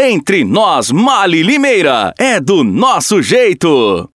Entre nós, Mali Limeira, é do nosso jeito.